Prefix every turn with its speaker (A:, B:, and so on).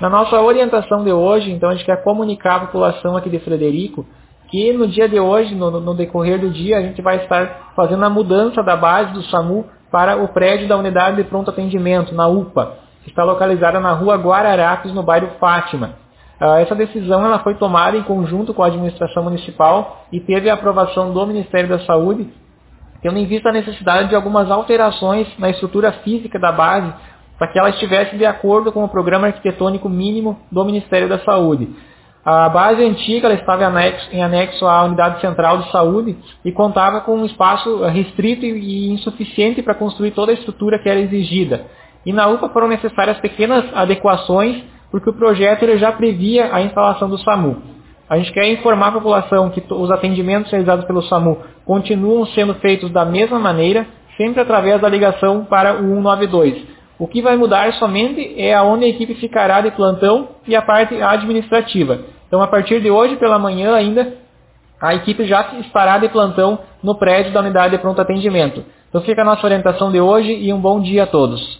A: Na nossa orientação de hoje, então a gente quer comunicar à população aqui de Frederico que no dia de hoje, no, no decorrer do dia, a gente vai estar fazendo a mudança da base do SAMU para o prédio da unidade de pronto atendimento, na UPA, que está localizada na rua Guararapes, no bairro Fátima. Ah, essa decisão ela foi tomada em conjunto com a administração municipal e teve a aprovação do Ministério da Saúde, tendo em vista a necessidade de algumas alterações na estrutura física da base para que ela estivesse de acordo com o programa arquitetônico mínimo do Ministério da Saúde. A base antiga estava em anexo, em anexo à unidade central de saúde e contava com um espaço restrito e insuficiente para construir toda a estrutura que era exigida. E na UPA foram necessárias pequenas adequações porque o projeto ele já previa a instalação do SAMU. A gente quer informar a população que os atendimentos realizados pelo SAMU continuam sendo feitos da mesma maneira, sempre através da ligação para o 192. O que vai mudar somente é aonde a equipe ficará de plantão e a parte administrativa. Então, a partir de hoje pela manhã ainda, a equipe já estará de plantão no prédio da unidade de pronto atendimento. Então, fica a nossa orientação de hoje e um bom dia a todos.